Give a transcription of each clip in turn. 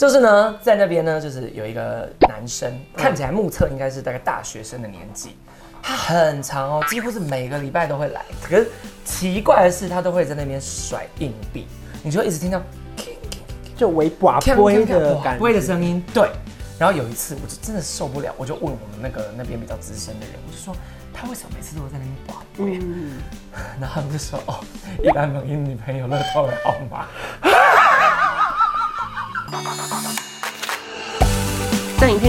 就是呢，在那边呢，就是有一个男生，看起来目测应该是大概大学生的年纪，他很长哦，几乎是每个礼拜都会来。可是奇怪的是，他都会在那边甩硬币，你就一直听到，就微寡杯的感觉，微的声音。对。然后有一次，我就真的受不了，我就问我们那个那边比较资深的人，我就说他为什么每次都会在那边刮 然后他们就说哦，一般蒙印女朋友乐透的号码。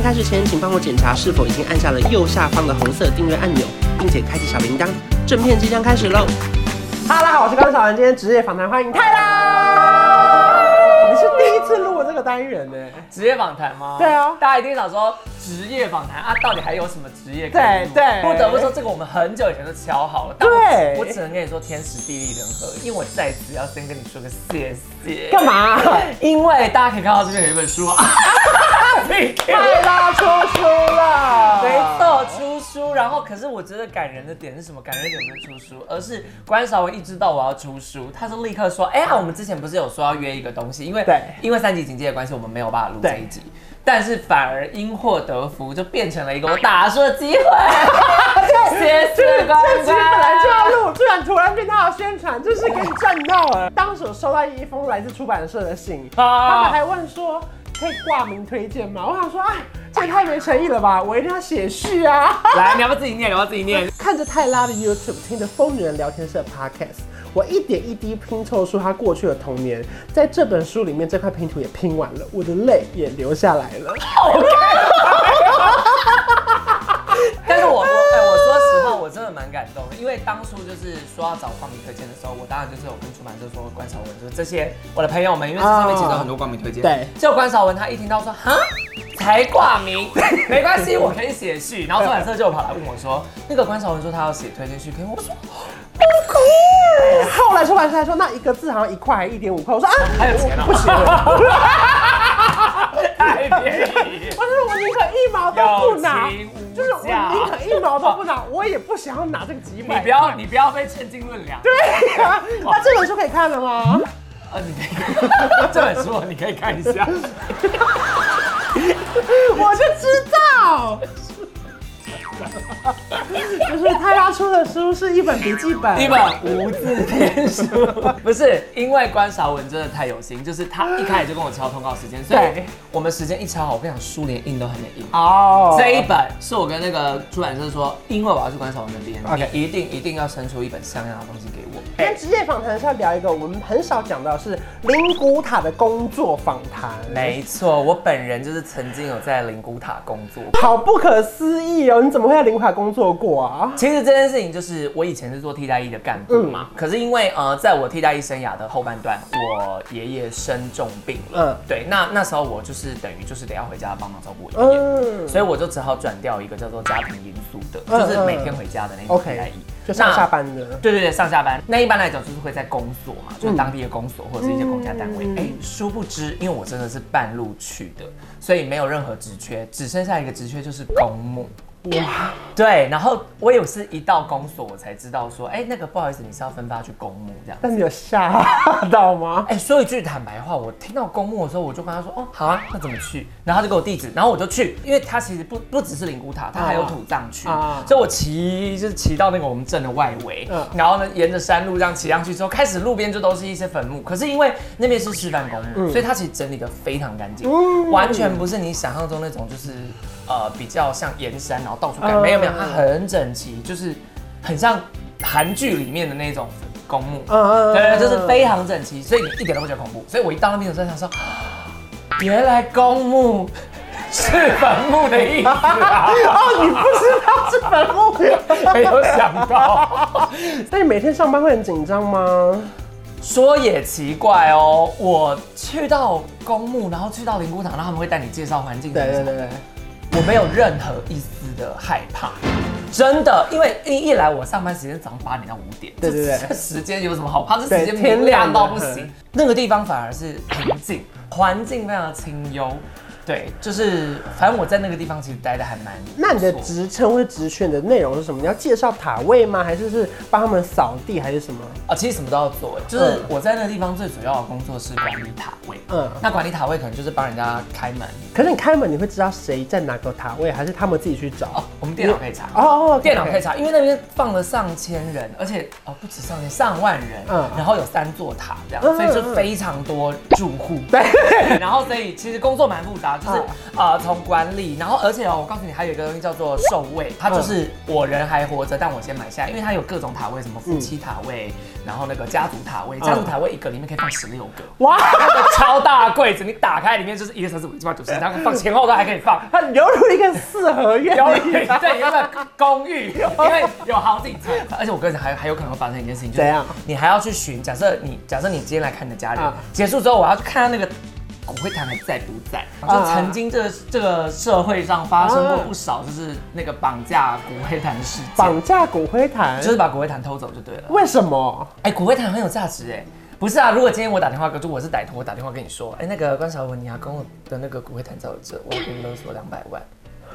片开始前，请帮我检查是否已经按下了右下方的红色订阅按钮，并且开启小铃铛。正片即将开始喽！哈喽，大家好，我是高小文，今天职业访谈欢迎泰辣。你是第一次录这个单元呢？职业访谈吗？对啊，大家一定想说职业访谈啊，到底还有什么职业？对对，不得不说这个我们很久以前就敲好了。对，我只能跟你说天时地利人和，因为我在此要先跟你说个谢谢。干嘛？因为大家可以看到这边有一本书啊。泰辣出书了，没错，出书。然后，可是我觉得感人的点是什么？感人的点不是出书，而是关少文一知道我要出书，他是立刻说：“哎呀，我们之前不是有说要约一个东西？因为对，因为三级警戒的关系，我们没有办法录这一集。但是反而因祸得福，就变成了一个我打书的机会。谢谢关韶文。这集本来就要录，居然突然变他要宣传，就是给你赚到了。当时我收到一封来自出版社的信，他们还问说。”可以挂名推荐吗？我想说，哎，这也太没诚意了吧！我一定要写序啊！来，你要不要自己念？你要不要自己念？看着泰拉的 YouTube，听着疯女人聊天室的 Podcast，我一点一滴拼凑出他过去的童年。在这本书里面，这块拼图也拼完了，我的泪也流下来了。但是我说，的蛮感动的，因为当初就是说要找光明推荐的时候，我当然就是有跟出版社说关少文，就是这些我的朋友们，因为这上面其实有很多光明推荐。对，结果关少文他一听到说，哈，才挂名，没关系，我可以写序。然后出版社就跑来问我说，那个关少文说他要写推荐序，可以？我说不可以。后来出版社还说，那一个字好像一块还一点五块。我说啊，还有钱啊，不行。太便宜。我说我宁可一毛都不拿。就是我毛都不拿，我也不想要拿这个几百。你不要，你不要被称斤论两。对呀，那这本书可以看了吗？啊，你可以看 这本书，你可以看一下。我就知道。就是他要出的书是一本笔记本，一本无字天书。不是因为关韶文真的太有心，就是他一开始就跟我敲通告时间，所以我们时间一敲好，我跟你讲，书连印都还没印。哦，这一本是我跟那个出版社说，因为我要去关韶文那边，OK，一定一定要生出一本像样的东西给我。今天职业访谈是要聊一个我们很少讲到，是灵骨塔的工作访谈。没错，我本人就是曾经有在灵骨塔工作，好不可思议哦！你怎么会在灵骨塔工作过啊？其实这件事情就是我以前是做替代役的干部嘛，嗯、可是因为呃，在我替代役生涯的后半段，我爷爷生重病了，嗯，对，那那时候我就是等于就是得要回家帮忙照顾我爷爷，嗯，所以我就只好转调一个叫做家庭因素的，就是每天回家的那种替代役。Okay. 就上下班的，对对对，上下班。那一般来讲就是会在公所嘛，就是当地的公所或者是一些公家单位。哎、嗯，殊不知，因为我真的是半路去的，所以没有任何职缺，只剩下一个职缺就是公务。哇，对，然后我也是一到公所，我才知道说，哎，那个不好意思，你是要分发去公墓这样。但是有吓到吗？哎，说一句坦白话，我听到公墓的时候，我就跟他说，哦，好啊，那怎么去？然后他就给我地址，然后我就去，因为他其实不不只是灵骨塔，他还有土葬区，啊、所以我骑就是骑到那个我们镇的外围，啊、然后呢，沿着山路这样骑上去之后，开始路边就都是一些坟墓，可是因为那边是示范公墓，嗯、所以它其实整理的非常干净，嗯、完全不是你想象中那种就是。呃，比较像盐山，然后到处盖，没有没有，它很整齐，就是很像韩剧里面的那种公墓，嗯对，就是非常整齐，所以你一点都不觉得恐怖。所以我一到那边的时候想说，原来公墓 是坟墓的意思啊！哦，你不知道是坟墓，没有想到。那你每天上班会很紧张吗？说也奇怪哦，我去到公墓，然后去到灵骨塔，然后他们会带你介绍环境，对对对对。我没有任何一丝的害怕，真的，因为一一来我上班时间早上八点到五点，对对对，这时间有什么好怕？这时间天亮到不行，那个地方反而是平静，环境非常的清幽。对，就是反正我在那个地方其实待的还蛮。那你的职称或职权的内容是什么？你要介绍塔位吗？还是是帮他们扫地，还是什么？啊，其实什么都要做。就是我在那个地方最主要的工作是管理塔位。嗯，那管理塔位可能就是帮人家开门。可是你开门，你会知道谁在哪个塔位，还是他们自己去找？哦，我们电脑可以查。哦哦，电脑可以查，因为那边放了上千人，而且哦不止上千，上万人。嗯，然后有三座塔这样，所以就非常多住户。对。然后所以其实工作蛮复杂，就是啊从管理，然后而且哦，我告诉你还有一个东西叫做兽位，它就是我人还活着，但我先买下，因为它有各种塔位，什么夫妻塔位，然后那个家族塔位，家族塔位一个里面可以放十六个。哇，那 个超大柜子，你打开里面就是一二三四五六七八九十，然后放前后都还可以放，它犹如一个四合院，对，一个公寓，因为有好几层，而且我跟你讲还还有可能会发生一件事情，就是你还要去寻，假设你假设你今天来看你的家人，结束之后我要去看到那个。骨灰坛还在不在？就曾经这个这个社会上发生过不少，就是那个绑架骨灰坛事件。绑架骨灰坛，就是把骨灰坛偷走就对了。为什么？哎，骨灰坛很有价值哎。不是啊，如果今天我打电话，就我是歹徒，我打电话跟你说，哎，那个关小文，你阿公的那个骨灰坛在我这，我给你勒索两百万，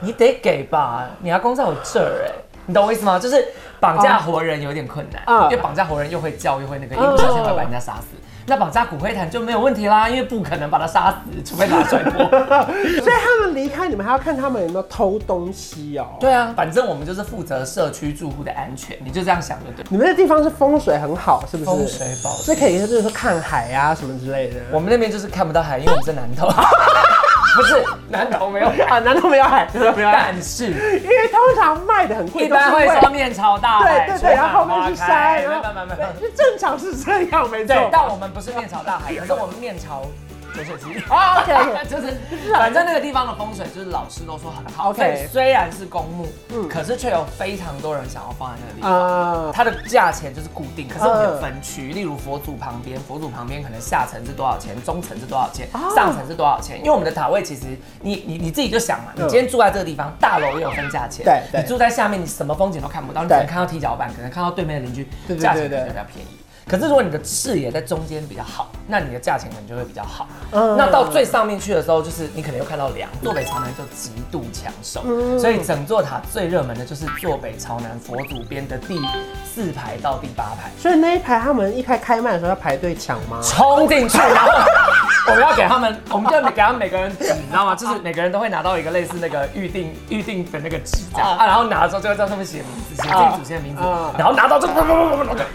你得给吧？你阿公在我这儿哎，你懂我意思吗？就是绑架活人有点困难，因为绑架活人又会叫又会那个，一不小心会把人家杀死。那绑架骨灰坛就没有问题啦，因为不可能把他杀死，除非把他摔破。所以他们离开，你们还要看他们有没有偷东西哦。对啊，反正我们就是负责社区住户的安全，你就这样想就对。你们的地方是风水很好，是不是？风水宝，所以可以就是说看海啊什么之类的。我们那边就是看不到海，因为我们是南投。不是南投没有海，南投没有海，没有海。但是因为通常卖的很贵，一般会说面朝大海，对对对，然后后面是山，没有没有没有，正常是这样没错。但我们不是面朝大海，可是我们面朝。流水机啊，OK，就是反正那个地方的风水，就是老师都说很好。OK，虽然是公墓，嗯，可是却有非常多人想要放在那个地方。它的价钱就是固定，可是我们有分区，例如佛祖旁边，佛祖旁边可能下层是多少钱，中层是多少钱，上层是多少钱。因为我们的塔位其实，你你你自己就想嘛，你今天住在这个地方，大楼也有分价钱。对，你住在下面，你什么风景都看不到，你只能看到踢脚板，可能看到对面的邻居，价钱可能比较便宜。可是如果你的视野在中间比较好，那你的价钱可能就会比较好。嗯，那到最上面去的时候，就是你可能又看到梁，坐北朝南就极度抢手。嗯，所以整座塔最热门的就是坐北朝南佛祖边的第四排到第八排。所以那一排他们一开开卖的时候要排队抢吗？冲进去，然后我们要给他们，我们就给他们每个人纸，你知道吗？就是每个人都会拿到一个类似那个预定预定的那个纸这样啊，然后拿的时候就会在上面写名字，写自己祖先的名字，然后拿到就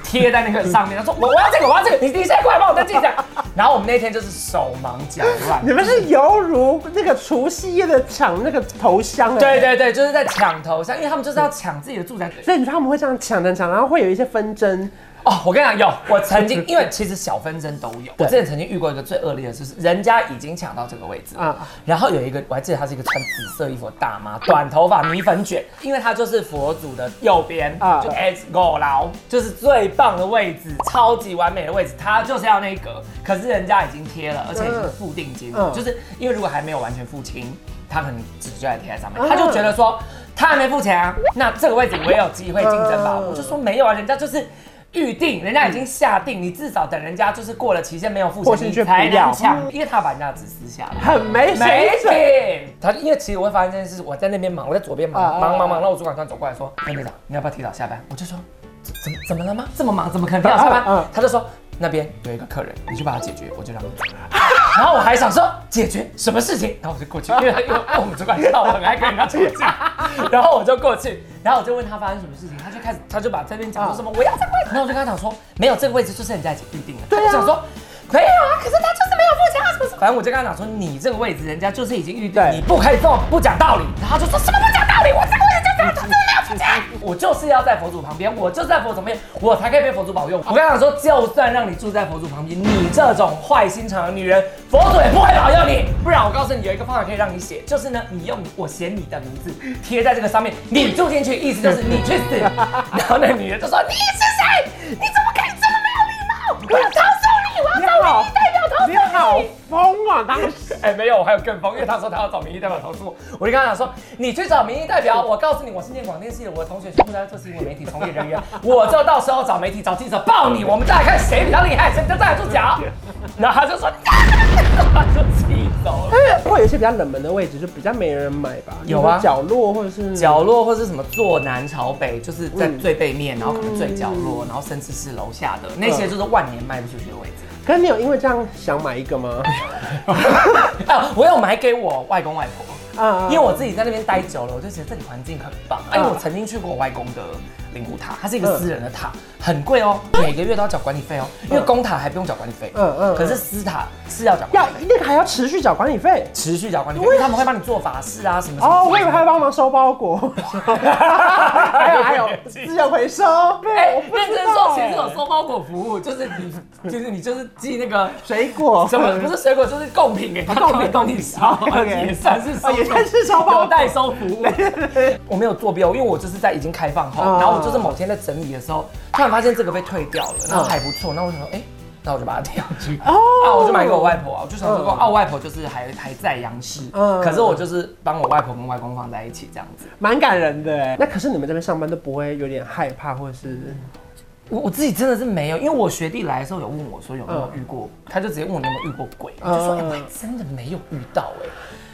贴在那个上面。他说我我要这个我要这个，你你现在过来帮我登记一下。然后我们那天就是手忙脚乱，你们是犹如那个除夕夜的抢那个头香。对对对，就是在抢头香，因为他们就是要抢自己的住宅，所以你说他们会这样抢着抢，然后会有一些纷争。哦，我跟你讲，有 我曾经，因为其实小纷争都有。我之前曾经遇过一个最恶劣的，就是人家已经抢到这个位置嗯，然后有一个我还记得她是一个穿紫色衣服的大妈，短头发，米粉卷，因为她就是佛祖的右边啊，就 S 五楼，就是最棒的位置，超级完美的位置，她就是要那一格，可是人家已经贴了，而且已经付定金，就是因为如果还没有完全付清，他可能纸就在贴在上面，他就觉得说他还没付钱啊，那这个位置我也有机会竞争吧？我就说没有啊，人家就是。预定，人家已经下定，你至少等人家就是过了期限没有付钱，你才能抢，因为他把人家纸撕下来，很没没品。他因为其实我会发现这件事，我在那边忙，我在左边忙，忙忙忙，然后我主管突然走过来说：“哎队长，你要不要提早下班？”我就说：“怎么怎么了吗？这么忙，怎么可能提早下班？”他就说：“那边有一个客人，你去把他解决，我就让你走。”然后我还想说解决什么事情，然后我就过去，因为他因为我们主管知道我很爱跟人家吵架，然后我就过去，然后我就问他发生什么事情，他就开始他就把这边讲说什么我要这个位置，然后我就跟他讲说没有这个位置就是人家已经预定了，对啊，想说没有啊，可是他就是没有付钱啊，什么什么，反正我就跟他讲说你这个位置人家就是已经预定，你不可以这么不讲道理，然后他就说什么不讲道理，我这个位置就这样，他真的没有 我就是要在佛祖旁边，我就是在佛祖旁边，我才可以被佛祖保佑。我跟他讲说，就算让你住在佛祖旁边，你这种坏心肠的女人，佛祖也不会保佑你。不然我告诉你，有一个方法可以让你写，就是呢，你用我写你的名字贴在这个上面，你住进去，意思就是你去死。然后那女人就说：“你是谁？你怎么可以这么没有礼貌？我要投诉你，我要找民意代表投诉你。”你好疯啊！当时哎，没有，我还有更疯，因为他说他要找民意代表投诉我，我就跟他讲说：“你去找民意代表，我告诉你，我是念广电系的，我的同学全部在做新闻媒体从业人员，我就到时候找媒体找记者报你，我们再来看谁比较厉害，谁比较站得住脚。”然后他就说：“ 他就气。”走了。会有一些比较冷门的位置，就比较没人买吧。有啊，角落或者是角落，或者是什么坐南朝北，就是在最背面，然后可能最角落，然后甚至是楼下的那些，就是万年卖不出去的位置。可是你有因为这样想买一个吗？啊，我有买给我外公外婆啊，因为我自己在那边待久了，我就觉得这里环境很棒。因为我曾经去过我外公的灵骨塔，它是一个私人的塔，很贵哦，每个月都要缴管理费哦。因为公塔还不用缴管理费，嗯嗯，可是私塔是要缴，要那个还要持续缴管理费，持续缴管理费，因为他们会帮你做法事啊什么。哦，我以为还会帮忙收包裹，还有还有资源回收。哎，认真说，其实有收包裹服务，就是你就是你就是寄那个水果，什么不是水果，就是贡品给他，贡品。贡品 收，也算是也算是收包代收服务。我没有做标，因为我就是在已经开放后，然后我就是某天在整理的时候，突然发现这个被退掉了，然后还不错，那我想说，哎，那我就把它贴上去。哦，啊，我就买给我外婆啊，我就想说，啊，我外婆就是还还在阳世，嗯，可是我就是帮我外婆跟外公放在一起这样子，蛮感人的哎。那可是你们这边上班都不会有点害怕，或者是？我我自己真的是没有，因为我学弟来的时候有问我说有没有遇过，他就直接问我有没有遇过鬼，我就说哎，我还真的没有遇到哎。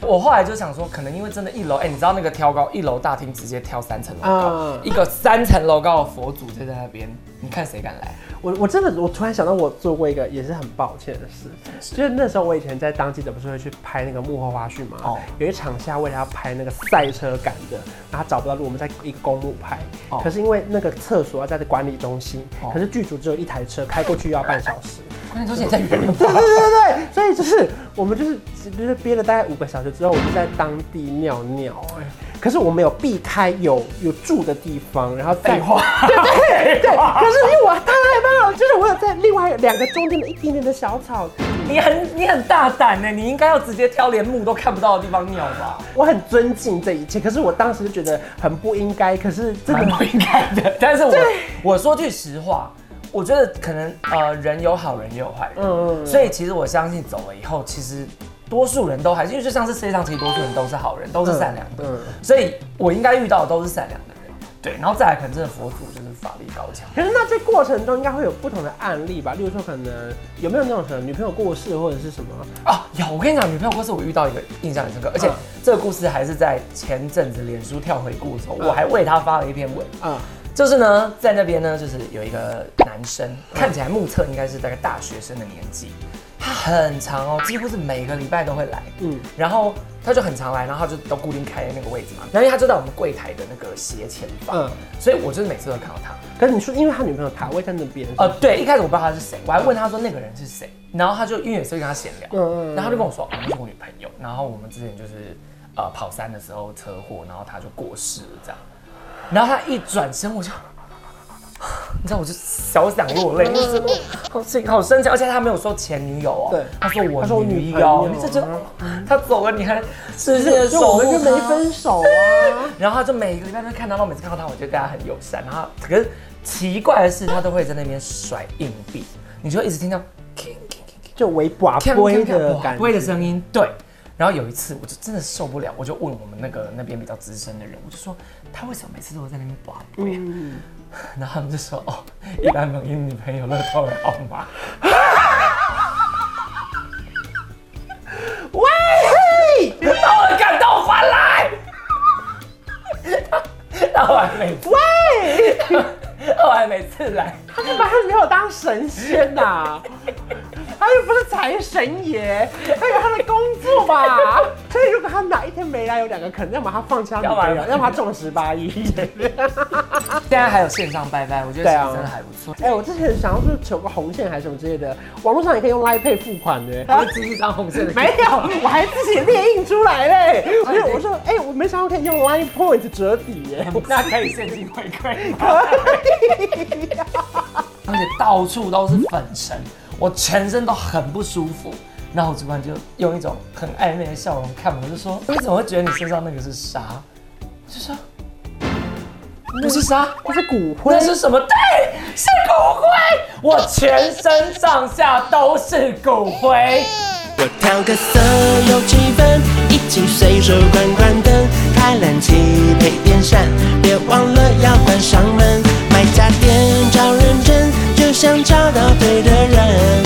我后来就想说，可能因为真的，一楼哎，你知道那个挑高，一楼大厅直接挑三层楼高，一个三层楼高的佛祖就在那边，你看谁敢来？我我真的，我突然想到，我做过一个也是很抱歉的事，就是那时候我以前在当记者，不是会去拍那个幕后花絮嘛？哦，有一场下为了要拍那个赛车感的，然后找不到路，我们在一个公路拍，可是因为那个厕所要在管理中心，可是剧组只有一台车开过去要半小时。关键就是在远方。对对对对，所以就是我们就是就是憋了大概五个小时之后，我们就在当地尿尿哎。可是我们有避开有有住的地方，然后废话，对对对。可是因为我太害怕了，就是我有在另外两个中间的一点点的小草。你很你很大胆呢，你应该要直接挑连木都看不到的地方尿吧？我很尊敬这一切，可是我当时就觉得很不应该。可是真的不应该的。但是我我说句实话，我觉得可能呃人有好人也有坏人，嗯嗯。所以其实我相信走了以后，其实。多数人都还是，因为就像是世界上其实多数人都是好人，都是善良的，嗯，所以我应该遇到的都是善良的人，对，然后再来可能真的佛祖就是法力高强。可是那这过程中应该会有不同的案例吧？例如说可能有没有那种可能女朋友过世或者是什么？啊，有，我跟你讲，女朋友过世我遇到一个印象很深刻，而且这个故事还是在前阵子脸书跳回顾的时候，我还为他发了一篇文，啊，就是呢在那边呢就是有一个男生，看。起来目测应该是大概大学生的年纪。他很长哦，几乎是每个礼拜都会来，嗯，然后他就很常来，然后他就都固定开那个位置嘛，然后因为他就在我们柜台的那个斜前方，嗯，所以我就是每次都看到他。可是你说，因为他女朋友塔位在那边，呃，对，一开始我不知道他是谁，我还问他说那个人是谁，然后他就因为有时候跟他闲聊，嗯嗯，然后他就跟我说，哦，那是我女朋友，然后我们之前就是呃跑山的时候车祸，然后他就过世了这样，然后他一转身我就。你知道我就小想落泪，就是好心好生气，而且他没有说前女友哦，对，他说我他说我女友，你这就他走了，你还是是就我们就没分手啊。然后他就每个礼拜都看到，我每次看到他，我就跟他很友善。然后可是奇怪的是，他都会在那边甩硬币，你就会一直听到就微寡微的感微的声音。对，然后有一次我就真的受不了，我就问我们那个那边比较资深的人，我就说他为什么每次都会在那边寡微？然后他们就说：“哦，一般没有女朋友乐透的号码。” 喂，把我的感动还来！他还每次喂，他还每次来，他是把他没有当神仙呐、啊。财神爷，他有他的工作吧？所以如果他哪一天没来，有两个可能，要么他放枪，要么要么他中十八亿。现在还有线上拜拜，我觉得真的还不错。哎、啊欸，我之前想要是求个红线还是什么之类的，网络上也可以用 Line Pay 付款的。他会寄一张红线的？没有，我还自己列印出来嘞。所以我说，哎、欸，我没想到可以用 Line Point 折抵耶，那可以现金回馈？可以。而且到处都是粉尘。我全身都很不舒服，然后我主管就用一种很暧昧的笑容看我，就说：“你怎么会觉得你身上那个是沙？”就说：“不是沙，那是骨灰，那是什么？对，是骨灰。我全身上下都是骨灰。”我调个色有气氛，一起随手关关灯，开冷气配电扇，别忘了要关上门。买家电找认真，想找到对的人。